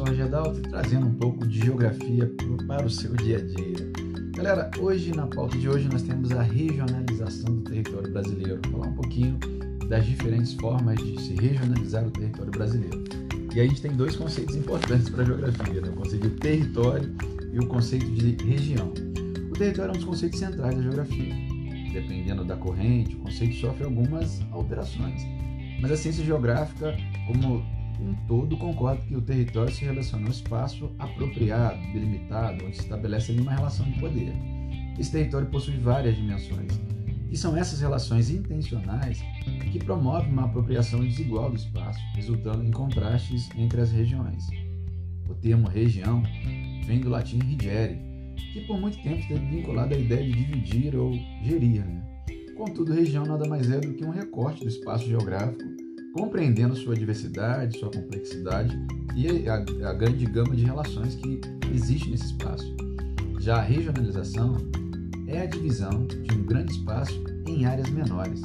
professor Roger trazendo um pouco de geografia para o seu dia a dia. Galera, hoje na pauta de hoje nós temos a regionalização do território brasileiro. Vou falar um pouquinho das diferentes formas de se regionalizar o território brasileiro. E a gente tem dois conceitos importantes para a geografia, né? o conceito de território e o conceito de região. O território é um dos conceitos centrais da geografia. Dependendo da corrente, o conceito sofre algumas alterações. Mas a ciência geográfica, como um todo, concorda que o território se relaciona ao espaço apropriado, delimitado, onde se estabelece ali uma relação de poder. Esse território possui várias dimensões, e são essas relações intencionais que promovem uma apropriação desigual do espaço, resultando em contrastes entre as regiões. O termo região vem do latim rigere, que por muito tempo esteve vinculado à ideia de dividir ou gerir. Né? Contudo, região nada mais é do que um recorte do espaço geográfico, compreendendo sua diversidade, sua complexidade e a, a grande gama de relações que existe nesse espaço. Já a regionalização é a divisão de um grande espaço em áreas menores,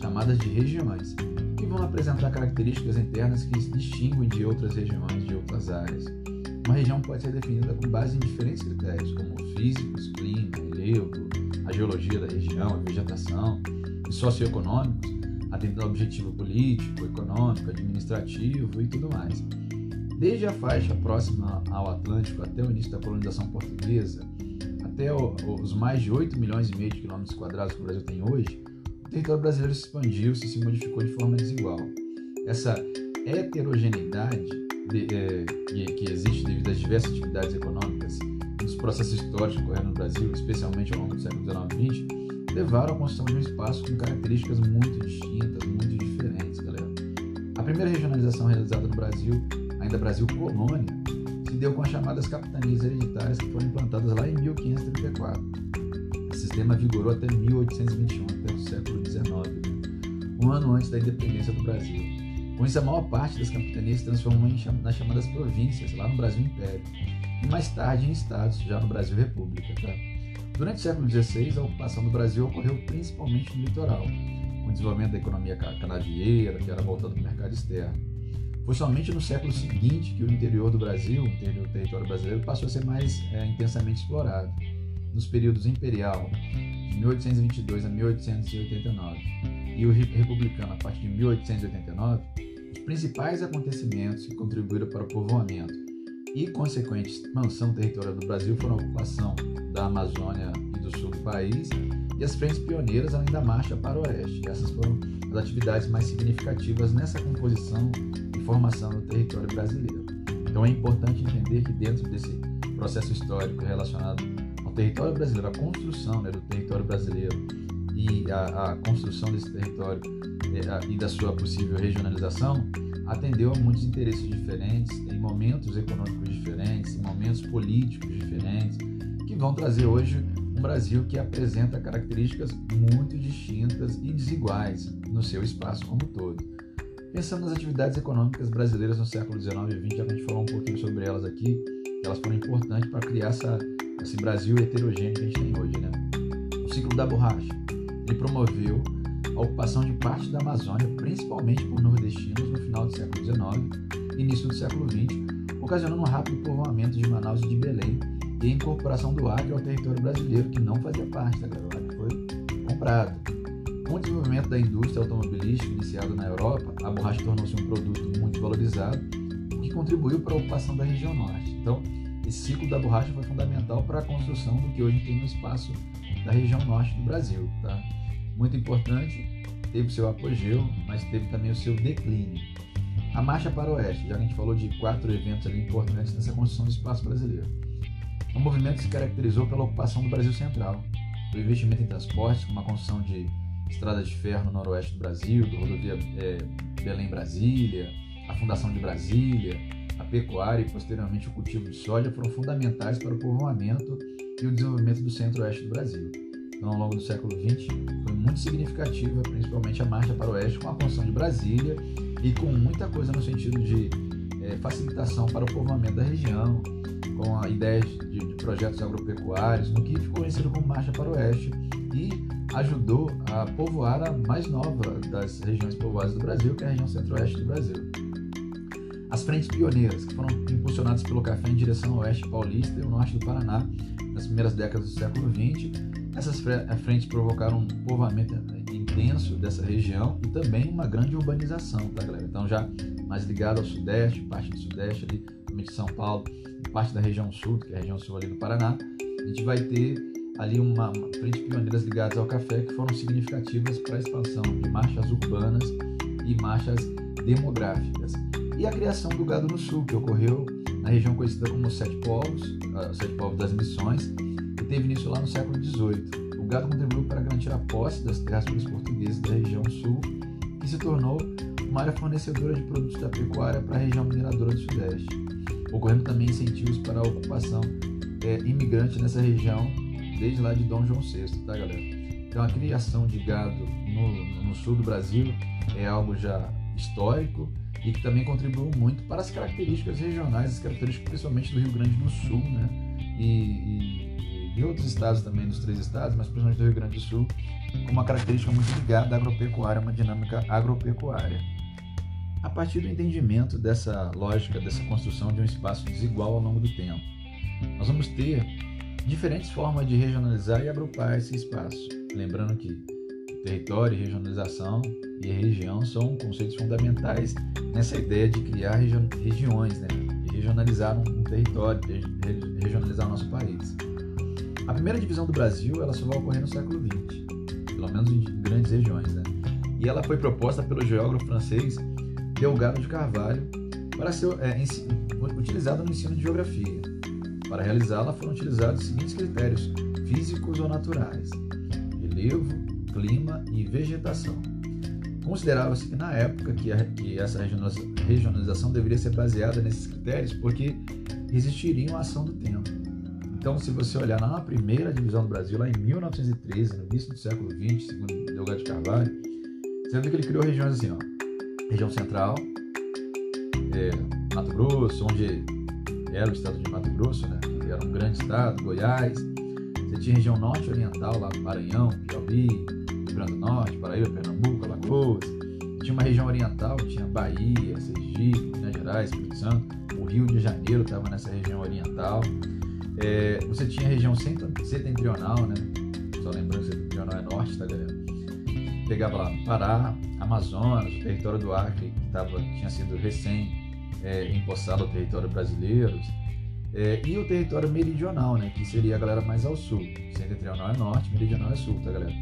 chamadas de regiões, que vão apresentar características internas que se distinguem de outras regiões de outras áreas. Uma região pode ser definida com base em diferentes critérios, como físicos, clima, relevo, a geologia da região, a vegetação, e socioeconômicos, atendendo ao objetivo político, econômico, administrativo e tudo mais. Desde a faixa próxima ao Atlântico até o início da colonização portuguesa, até os mais de 8 milhões e meio de quilômetros quadrados que o Brasil tem hoje, o território brasileiro se expandiu, se, se modificou de forma desigual. Essa heterogeneidade de, é, que, que, existe devido às diversas atividades econômicas e dos processos históricos ocorrendo no Brasil, especialmente ao longo do século XIX e XX, levaram à construção de um espaço com características muito distintas, muito diferentes, galera. A primeira regionalização realizada no Brasil, ainda Brasil colônia, se deu com as chamadas capitanias hereditárias que foram implantadas lá em 1534. O sistema vigorou até 1821, até o século XIX, um ano antes da independência do Brasil. Com isso, a maior parte das capitanias se transformou em nas chamadas províncias, lá no Brasil Império, e mais tarde em estados, já no Brasil República. Tá? Durante o século XVI, a ocupação do Brasil ocorreu principalmente no litoral, com o desenvolvimento da economia canavieira, que era voltada para o mercado externo. Foi somente no século seguinte que o interior do Brasil, o território brasileiro, passou a ser mais é, intensamente explorado. Nos períodos imperial, de 1822 a 1889, e o republicano, a partir de 1889, os principais acontecimentos que contribuíram para o povoamento e consequente expansão territorial do Brasil foram a ocupação da Amazônia e do sul do país e as frentes pioneiras além da marcha para o oeste. Essas foram as atividades mais significativas nessa composição formação no território brasileiro. Então é importante entender que dentro desse processo histórico relacionado ao território brasileiro, a construção né, do território brasileiro e a, a construção desse território é, e da sua possível regionalização, atendeu a muitos interesses diferentes, em momentos econômicos diferentes, em momentos políticos diferentes, que vão trazer hoje um Brasil que apresenta características muito distintas e desiguais no seu espaço como todo. Pensando nas atividades econômicas brasileiras no século XIX e XX, a gente falou um pouquinho sobre elas aqui, elas foram importantes para criar essa, esse Brasil heterogêneo que a gente tem hoje. Né? O ciclo da borracha, ele promoveu a ocupação de parte da Amazônia, principalmente por nordestinos, no final do século XIX e início do século XX, ocasionando um rápido povoamento de Manaus e de Belém e a incorporação do Acre ao território brasileiro, que não fazia parte da Acre foi comprado. Com o desenvolvimento da indústria automobilística iniciada na Europa, a borracha tornou-se um produto muito valorizado, que contribuiu para a ocupação da região norte. Então, esse ciclo da borracha foi fundamental para a construção do que hoje tem no espaço da região norte do Brasil. Tá? Muito importante, teve seu apogeu, mas teve também o seu declínio. A marcha para o oeste, já que a gente falou de quatro eventos ali importantes nessa construção do espaço brasileiro. O movimento se caracterizou pela ocupação do Brasil Central, o investimento em transportes, com uma construção de estrada de ferro no noroeste do Brasil, do rodovia é, Belém-Brasília, a fundação de Brasília, a pecuária e posteriormente o cultivo de soja foram fundamentais para o povoamento e o desenvolvimento do centro-oeste do Brasil. Ao longo do século XX, foi muito significativa, principalmente a marcha para o oeste, com a construção de Brasília e com muita coisa no sentido de é, facilitação para o povoamento da região, com a ideia de, de projetos agropecuários, no que ficou conhecido como Marcha para o Oeste, e ajudou a povoar a mais nova das regiões povoadas do Brasil, que é a região centro-oeste do Brasil. as frentes pioneiras, que foram impulsionadas pelo café em direção ao oeste paulista e ao norte do Paraná, nas primeiras décadas do século XX. Essas eh, frentes provocaram um povoamento intenso dessa região e também uma grande urbanização, tá, galera? Então, já mais ligado ao sudeste, parte do sudeste ali, de São Paulo, parte da região sul, que é a região sul ali do Paraná, a gente vai ter ali uma, uma frente pioneiras ligadas ao café que foram significativas para a expansão de marchas urbanas e marchas demográficas. E a criação do gado no sul, que ocorreu na região conhecida como Sete Povos, uh, Sete Povos das Missões, teve início lá no século XVIII. O gado contribuiu para garantir a posse das terras pelos portugueses da região sul, que se tornou uma área fornecedora de produtos da pecuária para a região mineradora do Sudeste, ocorrendo também incentivos para a ocupação é, imigrante nessa região desde lá de Dom João VI, tá galera? Então a criação de gado no, no sul do Brasil é algo já histórico e que também contribuiu muito para as características regionais, as características principalmente do Rio Grande do Sul, né? E, e, e outros estados também, dos três estados, mas principalmente do Rio Grande do Sul, com uma característica muito ligada à agropecuária, uma dinâmica agropecuária. A partir do entendimento dessa lógica, dessa construção de um espaço desigual ao longo do tempo, nós vamos ter diferentes formas de regionalizar e agrupar esse espaço. Lembrando que território, regionalização e região são conceitos fundamentais nessa ideia de criar regi regiões, né? de regionalizar um território, de regionalizar o nosso país. A primeira divisão do Brasil ela só vai ocorrer no século XX, pelo menos em grandes regiões. Né? E ela foi proposta pelo geógrafo francês Delgado de Carvalho para ser é, utilizada no ensino de geografia. Para realizá-la foram utilizados os seguintes critérios físicos ou naturais: relevo, clima e vegetação. Considerava-se que na época que, a, que essa regionalização deveria ser baseada nesses critérios porque existiria uma ação do tempo. Então, se você olhar na primeira divisão do Brasil, lá em 1913, no início do século XX, segundo Delgado de Carvalho, você vê que ele criou regiões assim, ó, região central, é, Mato Grosso, onde era o estado de Mato Grosso, né? Era um grande estado, Goiás. Você tinha região norte oriental, lá Maranhão, Piauí, Rio Grande do Norte, Paraíba, Pernambuco, Alagoas. Tinha uma região oriental, tinha Bahia, Sergipe, Minas Gerais, Espírito Santo. O Rio de Janeiro estava nessa região oriental. É, você tinha a região setentrional, né? Só lembrando que setentrional é norte, tá galera? Pegava lá Pará, Amazonas, o território do Acre, que tava, tinha sido recém é, empossado ao território brasileiro, é, e o território meridional, né, que seria a galera mais ao sul. Setentrional é norte, meridional é sul, tá, galera?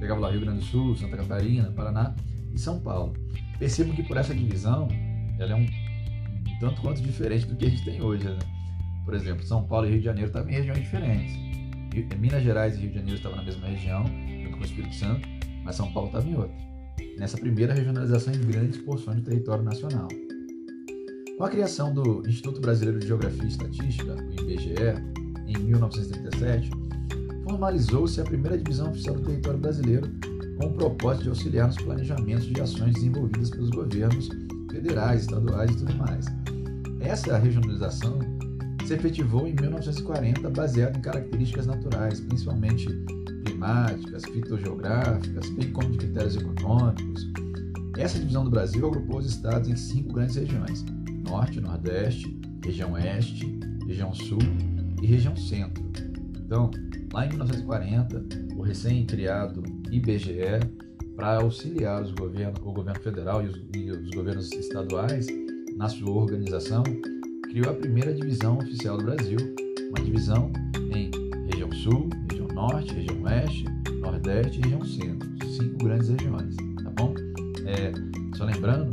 Pegava lá Rio Grande do Sul, Santa Catarina, Paraná e São Paulo. Percebo que por essa divisão, ela é um, um tanto quanto diferente do que a gente tem hoje, né? Por exemplo, São Paulo e Rio de Janeiro estavam em regiões diferentes. Minas Gerais e Rio de Janeiro estavam na mesma região, junto com o Espírito Santo, mas São Paulo estava em outra. Nessa primeira regionalização em grandes porções do território nacional. Com a criação do Instituto Brasileiro de Geografia e Estatística, o IBGE, em 1937, formalizou-se a primeira divisão oficial do território brasileiro com o propósito de auxiliar nos planejamentos de ações desenvolvidas pelos governos federais, estaduais e tudo mais. Essa regionalização se efetivou em 1940 baseada em características naturais, principalmente climáticas, fitogeográficas, bem como de critérios econômicos. Essa divisão do Brasil agrupou os estados em cinco grandes regiões: Norte, Nordeste, região Oeste, região Sul e região Centro. Então, lá em 1940, o recém-criado IBGE, para auxiliar os governos, o governo federal e os, e os governos estaduais na sua organização, criou a primeira divisão oficial do Brasil, uma divisão em região Sul, região Norte, região Oeste, Nordeste e região Centro, cinco grandes regiões, tá bom? É, só lembrando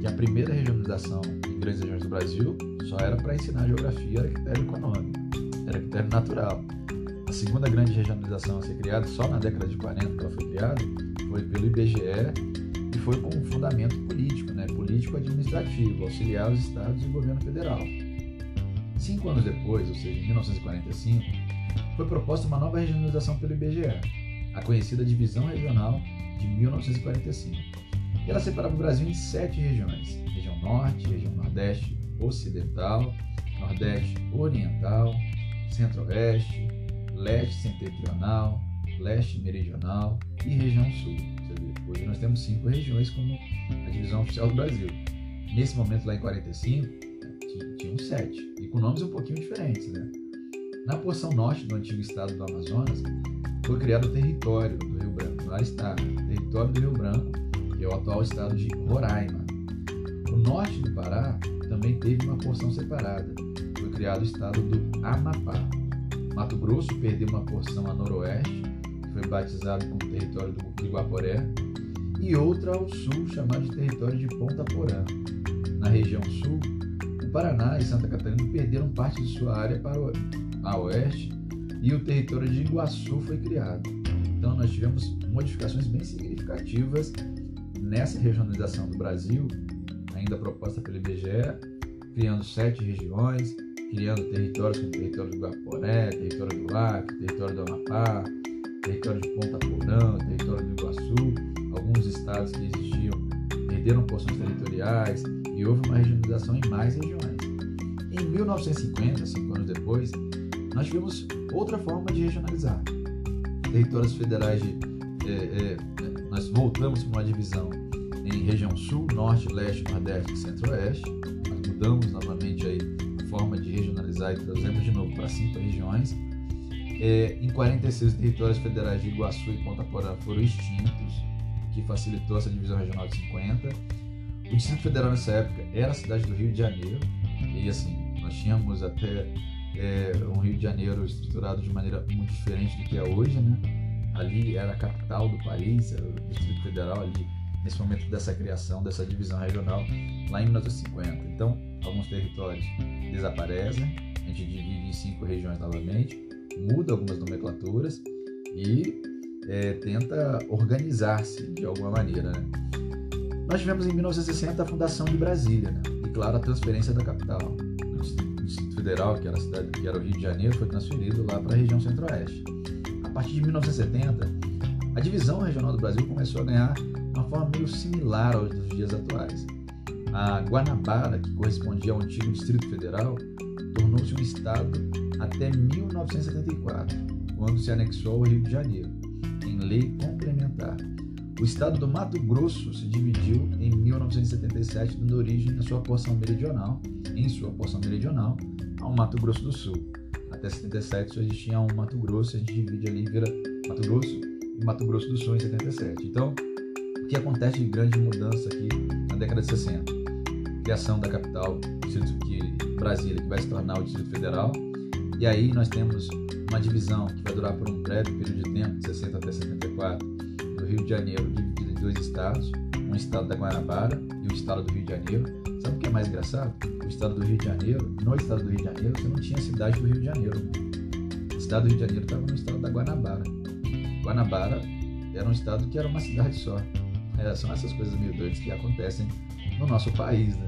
que a primeira regionalização grandes regiões do Brasil só era para ensinar geografia, era critério econômico, era critério natural. A segunda grande regionalização a ser criada, só na década de 40 que ela foi criada, foi pelo IBGE e foi com um fundamento político, né? Político-administrativo, auxiliar os estados e o governo federal. Cinco anos depois, ou seja, em 1945, foi proposta uma nova regionalização pelo IBGE, a conhecida Divisão Regional de 1945. E ela separava o Brasil em sete regiões: região Norte, região Nordeste Ocidental, Nordeste Oriental, Centro-Oeste, Leste Setentrional, Leste Meridional e região Sul. Hoje nós temos cinco regiões como a divisão oficial do Brasil. nesse momento lá em 45, tinham sete, e com nomes um pouquinho diferentes. Né? Na porção norte do antigo estado do Amazonas, foi criado o território do Rio Branco, lá está, território do Rio Branco, que é o atual estado de Roraima. O norte do Pará também teve uma porção separada, foi criado o estado do Amapá. Mato Grosso perdeu uma porção a noroeste, que foi batizado como território do Iguaporé, e outra ao sul, chamada de território de Ponta Porã. Na região sul, o Paraná e Santa Catarina perderam parte de sua área para o a oeste e o território de Iguaçu foi criado. Então nós tivemos modificações bem significativas nessa regionalização do Brasil, ainda proposta pelo IBGE, criando sete regiões, criando territórios como o território do Guaporé, território do Acre, território do Amapá, território de Ponta Porã, território do Iguaçu, alguns estados que existiam perderam porções territoriais e houve uma regionalização em mais regiões. Em 1950, cinco anos depois, nós tivemos outra forma de regionalizar. Territórios federais de. É, é, nós voltamos para uma divisão em região sul, norte, leste, nordeste e centro-oeste. Nós mudamos novamente aí a forma de regionalizar e trazemos de novo para cinco regiões. É, em 46, os territórios federais de Iguaçu e Ponta Porã foram extintos, que facilitou essa divisão regional de 50. O Distrito Federal nessa época era a cidade do Rio de Janeiro, e assim, nós tínhamos até é, um Rio de Janeiro estruturado de maneira muito diferente do que é hoje, né? Ali era a capital do país, era o Distrito Federal ali nesse momento dessa criação, dessa divisão regional, lá em 1950. Então, alguns territórios desaparecem, a gente divide em cinco regiões novamente, muda algumas nomenclaturas e é, tenta organizar-se de alguma maneira. Né? Nós tivemos em 1960 a fundação de Brasília, né? e claro, a transferência da capital. Distrito Federal, que era, a cidade, que era o Rio de Janeiro, foi transferido lá para a região centro-oeste. A partir de 1970, a divisão regional do Brasil começou a ganhar uma forma meio similar aos dos dias atuais. A Guanabara, que correspondia ao antigo Distrito Federal, tornou-se um estado até 1974, quando se anexou ao Rio de Janeiro, lei complementar. O estado do Mato Grosso se dividiu em 1977, dando origem à sua porção meridional, em sua porção meridional, ao Mato Grosso do Sul. Até 77 só existia um Mato Grosso, a gente divide ali, vira Mato Grosso e Mato Grosso do Sul em 77. Então, o que acontece de grande mudança aqui na década de 60? Criação da capital, Brasília, que vai se tornar o Distrito Federal. E aí nós temos uma divisão que vai durar por um breve período de tempo, de 60 até 74, Rio de Janeiro dividido em dois estados, um estado da Guanabara e o estado do Rio de Janeiro. Sabe o que é mais engraçado? O estado do Rio de Janeiro, no estado do Rio de Janeiro, você não tinha a cidade do Rio de Janeiro. O estado do Rio de Janeiro estava no estado da Guanabara. Guanabara era um estado que era uma cidade só. É, são essas coisas meio doidas que acontecem no nosso país, né?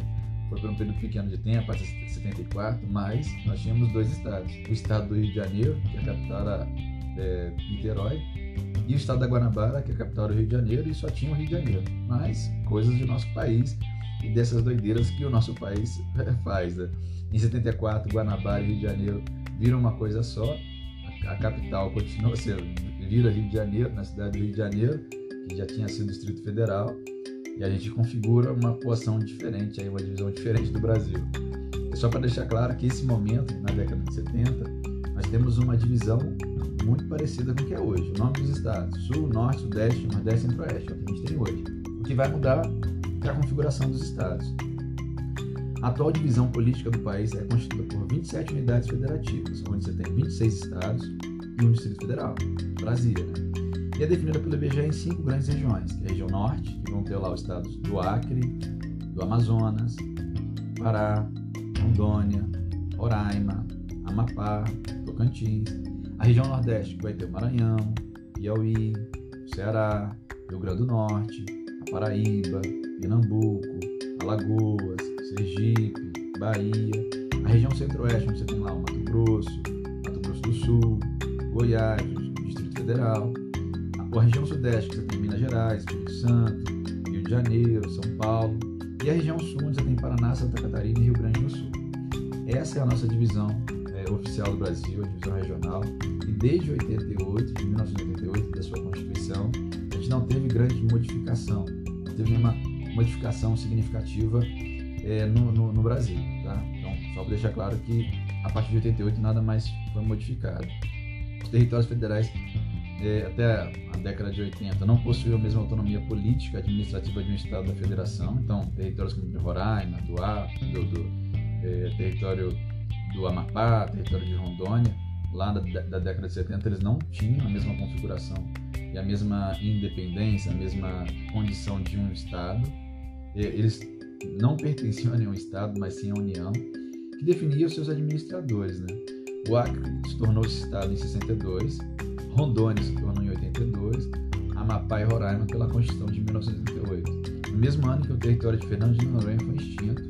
Foi por um período pequeno de tempo, até 74, mas nós tínhamos dois estados. O estado do Rio de Janeiro, que a capital era é, Niterói, e o estado da Guanabara, que é a capital do Rio de Janeiro, e só tinha o Rio de Janeiro. Mas coisas do nosso país e dessas doideiras que o nosso país faz. Né? Em 74, Guanabara e Rio de Janeiro viram uma coisa só. A, capital continua sendo, vira Rio de Janeiro, na cidade do Rio de Janeiro, que já tinha sido Distrito Federal, e a gente configura uma posição diferente, aí, uma divisão diferente do Brasil. É só para deixar claro que esse momento, na década de 70, nós temos uma divisão muito parecida com o que é hoje. O nome dos estados: Sul, Norte, Sudeste, Nordeste e Centro-Oeste, é o que a gente tem hoje. O que vai mudar é a configuração dos estados. A atual divisão política do país é constituída por 27 unidades federativas, onde você tem 26 estados e um Distrito Federal, Brasília, né? E é definida pelo IBGE em cinco grandes regiões, é a região norte, que vão ter lá os estados do Acre, do Amazonas, Pará, Rondônia, Roraima, Amapá, Tocantins, a região Nordeste, que vai ter o Maranhão, Piauí, Ceará, Rio Grande do Norte, a Paraíba, Pernambuco, Alagoas, Sergipe, Bahia. A região Centro-Oeste, onde você tem lá o Mato Grosso, Mato Grosso do Sul, Goiás, Distrito Federal. A região Sudeste, que você tem Minas Gerais, Espírito Santo, Rio de Janeiro, São Paulo. E a região Sul, onde você tem Paraná, Santa Catarina e Rio Grande do Sul. Essa é a nossa divisão é, oficial do Brasil, a divisão regional desde 88, de 1988, da sua Constituição, a gente não teve grande modificação, não teve nenhuma modificação significativa é, no, no, no, Brasil. Tá? Então, só para deixar claro que a partir de 88 nada mais foi modificado. Os territórios federais até a década de 80 não possuíam a mesma autonomia política administrativa de um estado da federação. Então, territórios como Roraima, do, A, do, do é, território do Amapá, território de Rondônia, lá da, da, década de 70 eles não tinham a mesma configuração e a mesma independência, a mesma condição de um estado. Eles não pertenciam a nenhum estado, mas sim à União, que definia os seus administradores. Né? O Acre se tornou estado em 62, Rondônia se tornou em 82, Amapá e Roraima pela Constituição de 1938. No mesmo ano que o território de Fernando de Noronha foi extinto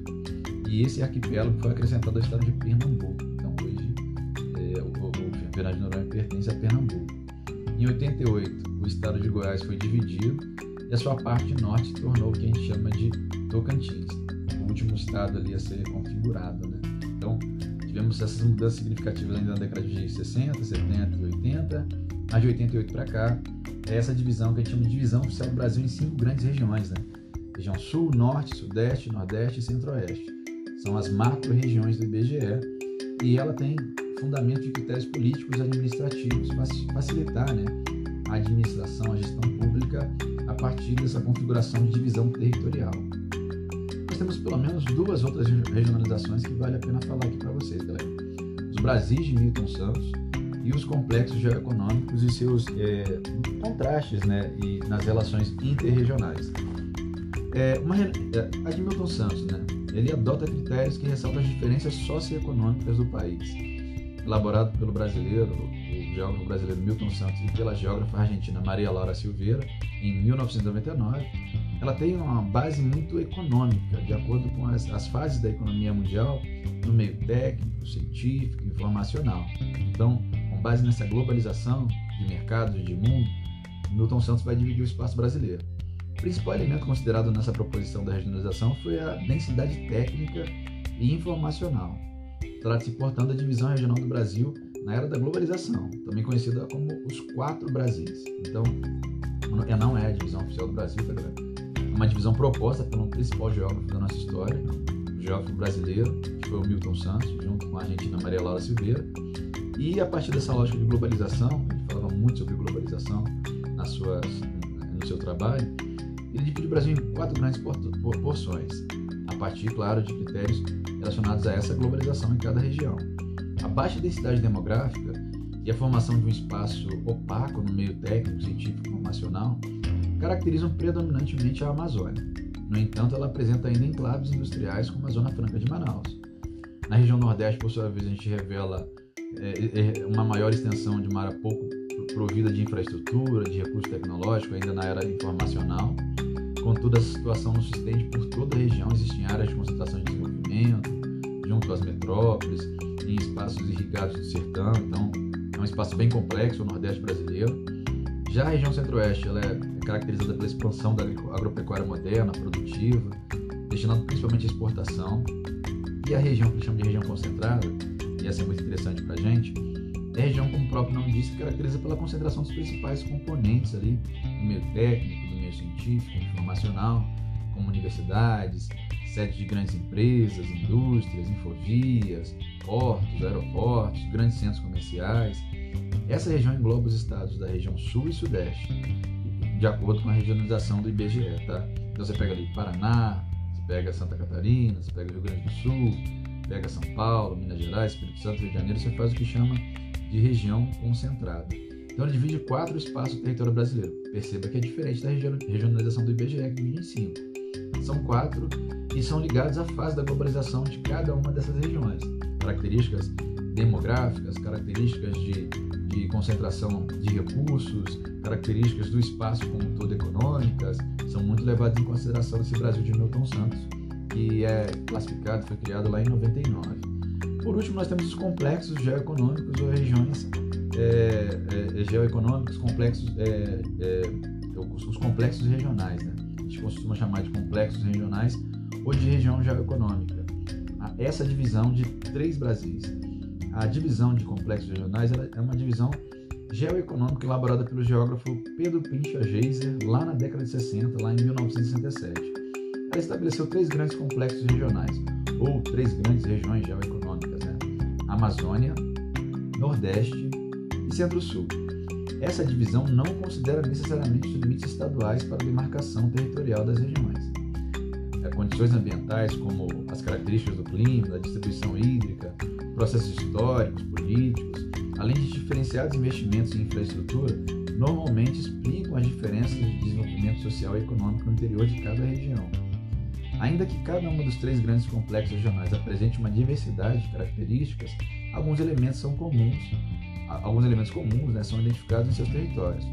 e esse arquipélago foi acrescentado ao estado de Pernambuco. Então hoje é, o, o Fernando de Noronha pertence a Pernambuco. Em 88, o estado de Goiás foi dividido e a sua parte norte se tornou o que a gente chama de Tocantins, o último estado ali a ser configurado. Né? Então, tivemos essas mudanças significativas ainda na década de 60, 70 e 80, mas de 88 para cá, é essa divisão que a gente chama de divisão oficial do Brasil em cinco grandes regiões, né? Região Sul, Norte, Sudeste, Nordeste e Centro-Oeste. São as macro-regiões do IBGE e ela tem fundamento de critérios políticos e administrativos para facilitar né, a administração, a gestão pública a partir dessa configuração de divisão territorial temos pelo menos duas outras regionalizações que vale a pena falar aqui para vocês, galera. Os Brasis de Milton Santos e os complexos geoeconômicos e seus é, contrastes né, e nas relações interregionais. É, uma, é, Milton Santos, né, ele adota critérios que ressaltam as diferenças socioeconômicas do país. Elaborado pelo brasileiro, o geógrafo brasileiro Milton Santos e pela geógrafa argentina Maria Laura Silveira, em 1999, ela tem uma base muito econômica, de acordo com as, as fases da economia mundial, no meio técnico, científico, informacional. Então, base nessa globalização de mercados de mundo, Milton Santos vai dividir o espaço brasileiro. O principal elemento considerado nessa proposição da regionalização foi a densidade técnica e informacional. Trata-se, portanto, da divisão regional do Brasil na era da globalização, também conhecida como os quatro Brasis. Então, não é a divisão oficial do Brasil, tá galera? uma divisão proposta pelo principal geógrafo da nossa história, o geógrafo brasileiro, que foi o Milton Santos, junto com a argentina Maria Laura Silveira. E a partir dessa lógica de globalização, ele falava muito sobre globalização nas suas, no seu trabalho, ele divide o Brasil em quatro grandes porções, a partir, claro, de critérios relacionados a essa globalização em cada região. A baixa densidade demográfica e a formação de um espaço opaco no meio técnico, científico e informacional caracterizam predominantemente a Amazônia. No entanto, ela apresenta ainda enclaves industriais como a Zona Franca de Manaus. Na região Nordeste, por sua vez, a gente revela é, é, uma maior extensão de uma área pouco provida de infraestrutura, de recurso tecnológico, ainda na era informacional. Contudo, essa situação não se estende por toda a região, existem áreas de concentração de desenvolvimento, junto às metrópoles, em espaços irrigados do sertão, então é um espaço bem complexo o Nordeste brasileiro. Já a região Centro-Oeste, ela é caracterizada pela expansão da agropecuária moderna, produtiva, destinada principalmente à exportação. E a região que chama de região concentrada, e essa é muito interessante para a gente, é a região, como o próprio nome diz, que caracteriza pela concentração dos principais componentes ali, do meio técnico, do meio científico, informacional, como universidades, sedes de grandes empresas, indústrias, infovias, portos, aeroportos, grandes centros comerciais. Essa região engloba os estados da região sul e sudeste, de acordo com a regionalização do IBGE, tá? Então você pega ali Paraná, você pega Santa Catarina, você pega Rio Grande do Sul, pega São Paulo, Minas Gerais, Espírito Santo, Rio de Janeiro, você faz o que chama de região concentrada. Então ele divide quatro espaços do território brasileiro. Perceba que é diferente da regionalização do IBGE, que divide em cinco. São quatro e são ligados à fase da globalização de cada uma dessas regiões. Características demográficas, características de de concentração de recursos, características do espaço como todo econômicas, são muito levadas em consideração nesse Brasil de Milton Santos, que é classificado, foi criado lá em 99. Por último, nós temos os complexos geoeconômicos ou regiões é, é, geoeconômicos, complexos, é, é os complexos regionais. Né? A gente costuma chamar de complexos regionais ou de região geoeconômica. Essa divisão de três Brasis a divisão de complexos regionais é uma divisão geoeconômica elaborada pelo geógrafo Pedro Pincha Geiser lá na década de 60, lá em 1967. Ela estabeleceu três grandes complexos regionais, ou três grandes regiões geoeconômicas, né? Amazônia, Nordeste e Centro-Sul. Essa divisão não considera necessariamente os limites estaduais para a demarcação territorial das regiões. É, condições ambientais, como as características do clima, da distribuição hídrica, processos históricos, políticos, além de diferenciados investimentos em infraestrutura, normalmente explicam as diferenças de desenvolvimento social e econômico no interior de cada região. Ainda que cada um dos três grandes complexos regionais apresente uma diversidade de características, alguns elementos são comuns, alguns elementos comuns né, são identificados em seus territórios.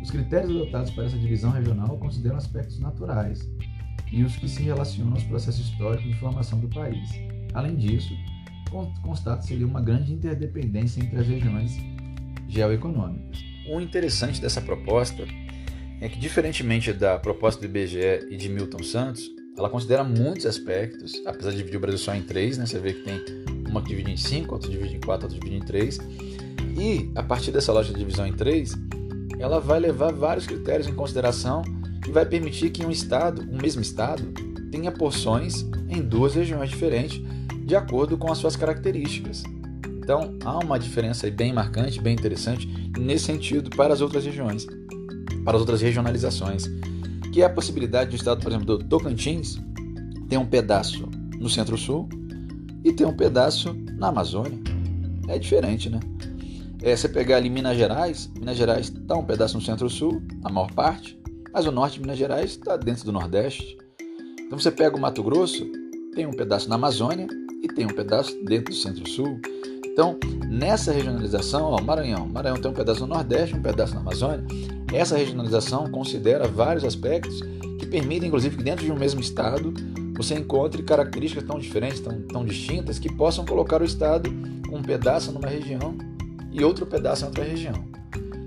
Os critérios adotados para essa divisão regional consideram aspectos naturais e os que se relacionam aos processos históricos de formação do país. Além disso, constata-se uma grande interdependência entre as regiões geoeconômicas. O interessante dessa proposta é que, diferentemente da proposta do IBGE e de Milton Santos, ela considera muitos aspectos, apesar de dividir o Brasil só em três, né? Você vê que tem uma que divide em cinco, outra divide em quatro, outra divide em três. E a partir dessa lógica de divisão em três, ela vai levar vários critérios em consideração e vai permitir que um estado, um mesmo estado, tenha porções em duas regiões diferentes, de acordo com as suas características. Então, há uma diferença bem marcante, bem interessante nesse sentido para as outras regiões, para as outras regionalizações que é a possibilidade do estado, por exemplo, do Tocantins ter um pedaço no Centro-Sul e ter um pedaço na Amazônia. É diferente, né? É, você pegar ali Minas Gerais, Minas Gerais está um pedaço no Centro-Sul, a maior parte, mas o norte de Minas Gerais está dentro do Nordeste. Então você pega o Mato Grosso, tem um pedaço na Amazônia e tem um pedaço dentro do Centro-Sul. Então, nessa regionalização, ó, Maranhão, Maranhão tem um pedaço no Nordeste, um pedaço na Amazônia. Essa regionalização considera vários aspectos que permitem, inclusive, que dentro de um mesmo estado você encontre características tão diferentes, tão, tão distintas, que possam colocar o estado um pedaço numa região e outro pedaço em outra região.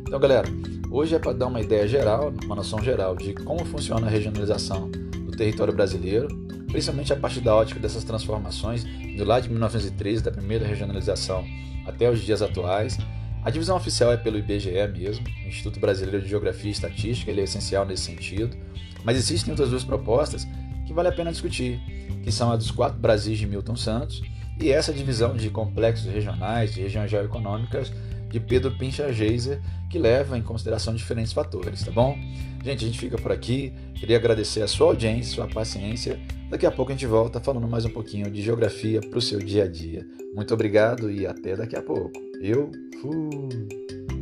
Então, galera, hoje é para dar uma ideia geral, uma noção geral de como funciona a regionalização do território brasileiro, principalmente a partir da ótica dessas transformações do lado de 1913, da primeira regionalização, até os dias atuais a divisão oficial é pelo IBGE mesmo, Instituto Brasileiro de Geografia e Estatística, ele é essencial nesse sentido, mas existem outras duas propostas que vale a pena discutir, que são a dos quatro Brasis de Milton Santos e essa divisão de complexos regionais, de regiões geoeconômicas de Pedro Pincha Geiser, que leva em consideração diferentes fatores, tá bom? Gente, a gente fica por aqui. Queria agradecer a sua audiência, sua paciência. Daqui a pouco a gente volta falando mais um pouquinho de geografia para o seu dia a dia. Muito obrigado e até daqui a pouco. Eu fui.